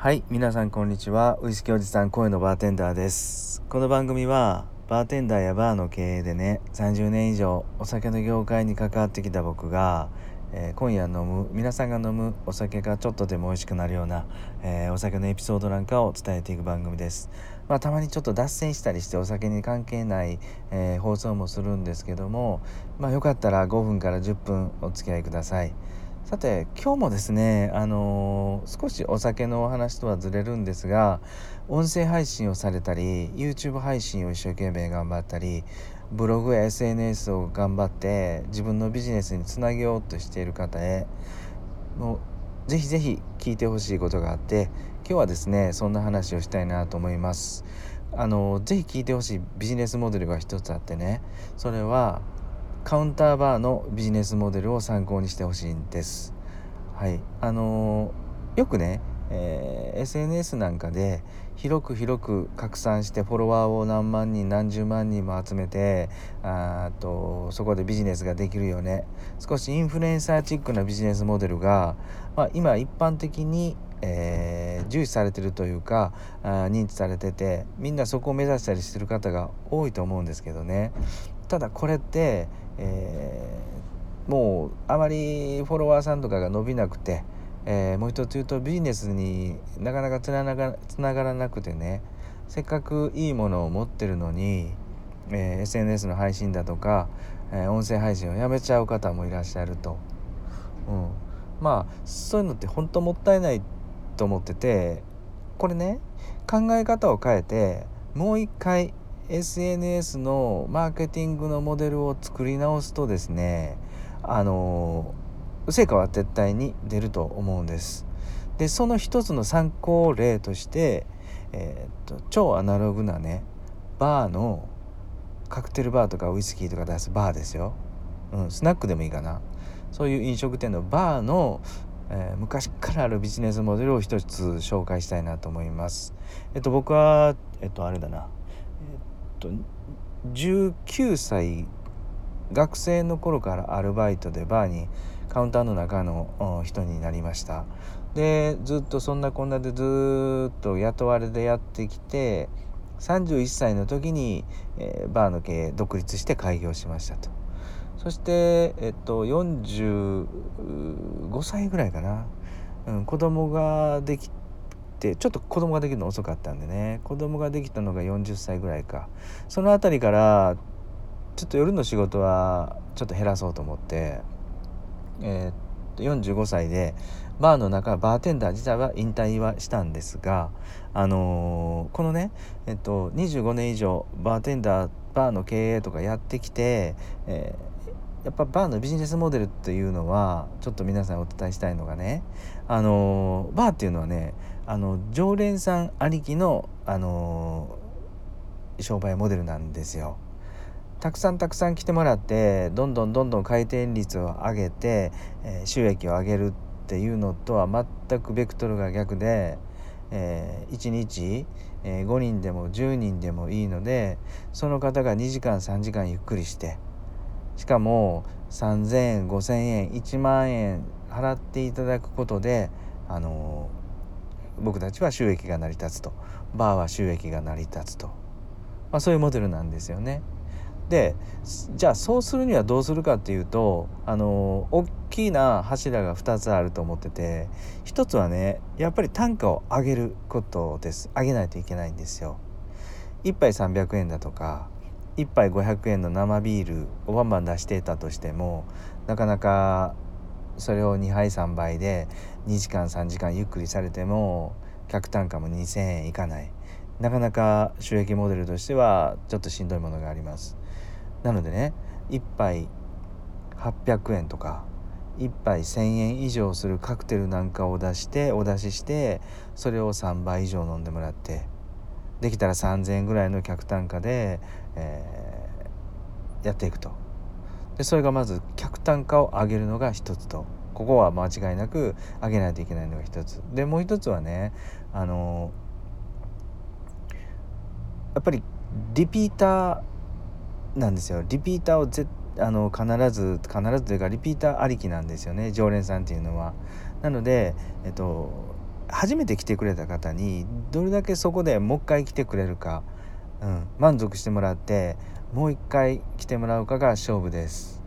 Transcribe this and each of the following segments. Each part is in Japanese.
はい皆さんこんにちは。ウイスキーおじさん声のバーテンダーです。この番組はバーテンダーやバーの経営でね30年以上お酒の業界に関わってきた僕が、えー、今夜飲む皆さんが飲むお酒がちょっとでも美味しくなるような、えー、お酒のエピソードなんかを伝えていく番組です。まあ、たまにちょっと脱線したりしてお酒に関係ない、えー、放送もするんですけどもまあよかったら5分から10分お付き合いください。さて今日もですねあのー、少しお酒のお話とはずれるんですが音声配信をされたり YouTube 配信を一生懸命頑張ったりブログや SNS を頑張って自分のビジネスにつなげようとしている方へもうぜひぜひ聞いてほしいことがあって今日はですねそんな話をしたいなと思います。あのぜひ聞いてほしいビジネスモデルが一つあってねそれはカウンターバーのビジネスモデルを参考にしてほしいんです。はい。あのー、よくね、えー、SNS なんかで広く広く拡散してフォロワーを何万人何十万人も集めてあとそこでビジネスができるよね。少しインフルエンサーチックなビジネスモデルが、まあ、今一般的にえー、重視されてるというかあ認知されててみんなそこを目指したりしてる方が多いと思うんですけどね。ただこれってえー、もうあまりフォロワーさんとかが伸びなくて、えー、もう一つ言うとビジネスになかなかつながつながらなくてねせっかくいいものを持ってるのに、えー、SNS の配信だとか、え音声配信をやめちゃう方もいらっしゃると、うん、まあそういうのって本当もったいないと思っててこれね考え方を変えてもう一回 SNS のマーケティングのモデルを作り直すとですねあの成果は絶対に出ると思うんです。でその一つの参考例として、えー、っと超アナログなねバーのカクテルバーとかウイスキーとか出すバーですよ、うん、スナックでもいいかなそういう飲食店のバーの、えー、昔からあるビジネスモデルを一つ紹介したいなと思います。えっと僕はえっとあれだなと19歳学生の頃からアルバイトでバーにカウンターの中の人になりました。でずっとそんなこんなでずっと雇われでやってきて31歳の時に、えー、バーの経営独立して開業しましたと。そして、えっと、45歳ぐらいかな、うん、子供ができってちょっと子供ができるの遅かったんでね。子供ができたのが40歳ぐらいか。その辺りからちょっと夜の仕事はちょっと減らそうと思って、えー、っと45歳でバーの中バーテンダー自体は引退はしたんですが、あのー、このね、えっと、25年以上バーテンダーバーの経営とかやってきて、えーやっぱバーのビジネスモデルっていうのはちょっと皆さんお伝えしたいのがねあのバーっていうのはねあの常連さんありきのあの商売モデルなんですよ。たくさんたくさん来てもらってどんどんどんどん回転率を上げて、えー、収益を上げるっていうのとは全くベクトルが逆で、えー、1日、えー、5人でも10人でもいいのでその方が2時間3時間ゆっくりしてしかも3,000円5,000円1万円払っていただくことであの僕たちは収益が成り立つとバーは収益が成り立つと、まあ、そういうモデルなんですよね。でじゃあそうするにはどうするかっていうとあの大きな柱が2つあると思ってて1つはねやっぱり単価を上げることです上げないといけないんですよ。1杯300円だとか1杯500円の生ビールをバンバン出していたとしてもなかなかそれを2杯3杯で2時間3時間ゆっくりされても客単価も2,000円いかない。なかなか収益モデルとしてはちょっとしんどいものがあります。なのでね1杯800円とか1杯1,000円以上するカクテルなんかを出してお出ししてそれを3倍以上飲んでもらってできたら3,000円ぐらいの客単価で、えー、やっていくと。でそれがまず客単価を上げるのが一つと。ここは間違いなく上げないといけないのが一つ。でもう一つはねあのやっぱりリピーターなんですよ。リピーターをぜあの必ず必ずというかリピーターありきなんですよね。常連さんっていうのは。なので、えっと、初めて来てくれた方にどれだけそこでもう一回来てくれるか、うん、満足してもらってもう一回来てもらうかが勝負です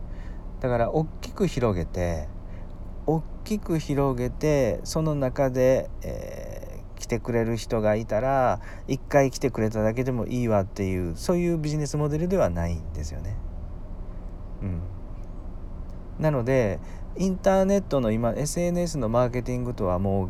だから大きく広げて大きく広げてその中で、えー、来てくれる人がいたら一回来てくれただけでもいいわっていうそういうビジネスモデルではないんですよね。うん、なのでインターネットの今 SNS のマーケティングとはもう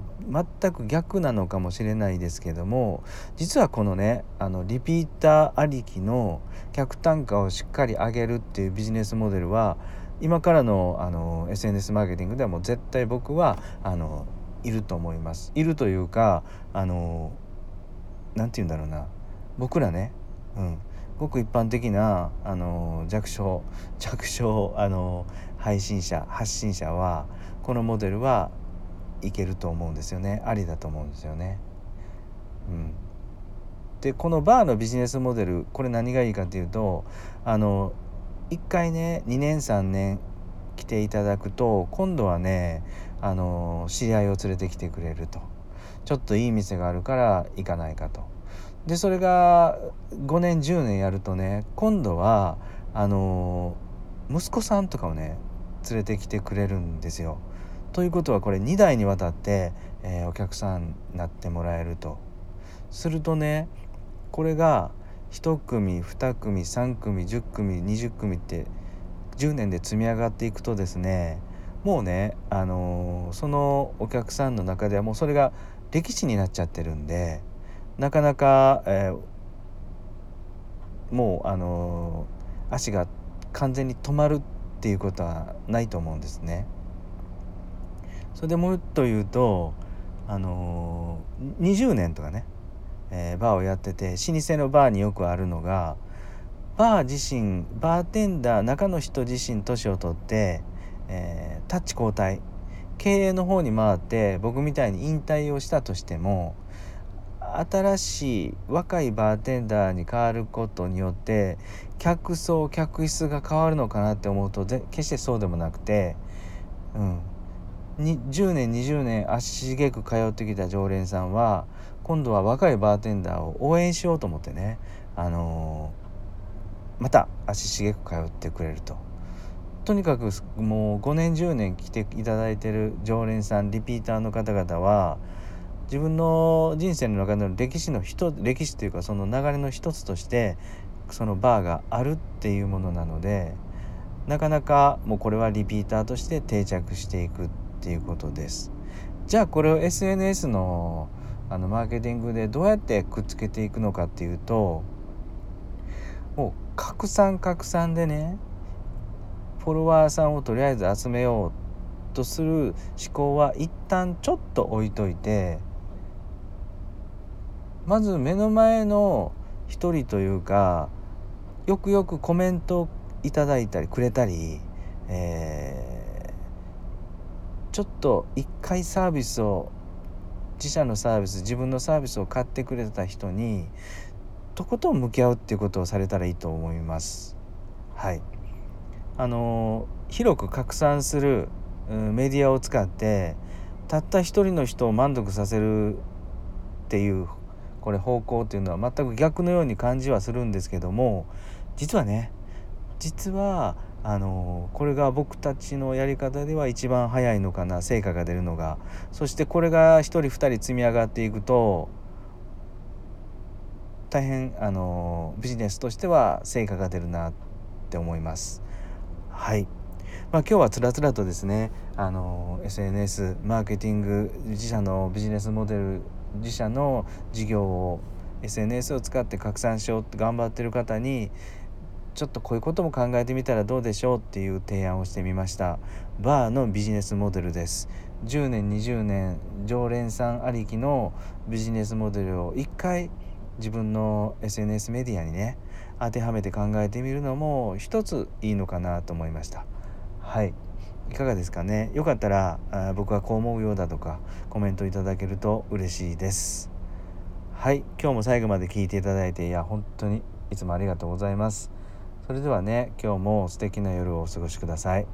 全く逆なのかもしれないですけども実はこのねあのリピーターありきの客単価をしっかり上げるっていうビジネスモデルは今からのあの SNS マーケティングではもう絶対僕はあのいると思います。いるというかあの何て言うんだろうな僕らね、うん、ごく一般的なあの弱小弱小あの配信者発信者はこのモデルはいけると思うんですよね。ありだと思うんですよね。うん、でこのバーのビジネスモデルこれ何がいいかっていうとあの1回ね2年3年来ていただくと今度はねあの知り合いを連れてきてくれると。ちょっといい店があるから行かないかと。でそれが5年10年やるとね今度はあの息子さんとかをね連れてきてくれるんですよ。ということはこれ2代にわたって、えー、お客さんになってもらえると。するとねこれが1組2組3組10組20組って10年で積み上がっていくとですねもうね、あのー、そのお客さんの中ではもうそれが歴史になっちゃってるんでなかなか、えー、もうあのー、足が完全に止まるっていうことはないと思うんですね。それでもうと言うとあの、20年とかね、えー、バーをやってて老舗のバーによくあるのがバー自身バーテンダー中の人自身年を取って、えー、タッチ交代経営の方に回って僕みたいに引退をしたとしても新しい若いバーテンダーに変わることによって客層客室が変わるのかなって思うと決してそうでもなくて、うん、10年20年足しげく通ってきた常連さんは今度は若いバーテンダーを応援しようと思ってね、あのー、また足しげく通ってくれると。とにかくもう5年10年来ていただいてる常連さんリピーターの方々は自分の人生の中での歴史の一歴史というかその流れの一つとしてそのバーがあるっていうものなのでなかなかもうこれはリピーターとして定着していくっていうことです。じゃあこれを SNS のあのマーケティングでどうやってくっつけていくのかっていうともう拡散拡散でねフォロワーさんをとりあえず集めようとする思考は一旦ちょっと置いといてまず目の前の一人というかよくよくコメントいただいたりくれたり、えー、ちょっと一回サービスを自社のサービス自分のサービスを買ってくれた人にとことん向き合うっていうことをされたらいいと思います。はい、あの広く拡散する、メディアを使ってたった一人の人を満足させるっていうこれ方向っていうのは全く逆のように感じはするんですけども実はね実はあのこれが僕たちのやり方では一番早いのかな成果が出るのがそしてこれが1人2人積み上がっていくと大変あのビジネスとしては成果が出るなって思います。はいまあ、今日はつらつらとですねあの SNS マーケティング自社のビジネスモデル自社の事業を SNS を使って拡散しようって頑張ってる方にちょっとこういうことも考えてみたらどうでしょうっていう提案をしてみました。バーのビジネスモデルです。10年20年常連さんありきのビジネスモデルを一回自分の SNS メディアにね当てはめて考えてみるのも一ついいのかなと思いました。はい。いかがですかね？よかったらあ僕はこう思うようだとかコメントいただけると嬉しいです。はい今日も最後まで聞いていただいていや本当にいつもありがとうございます。それではね今日も素敵な夜をお過ごしください。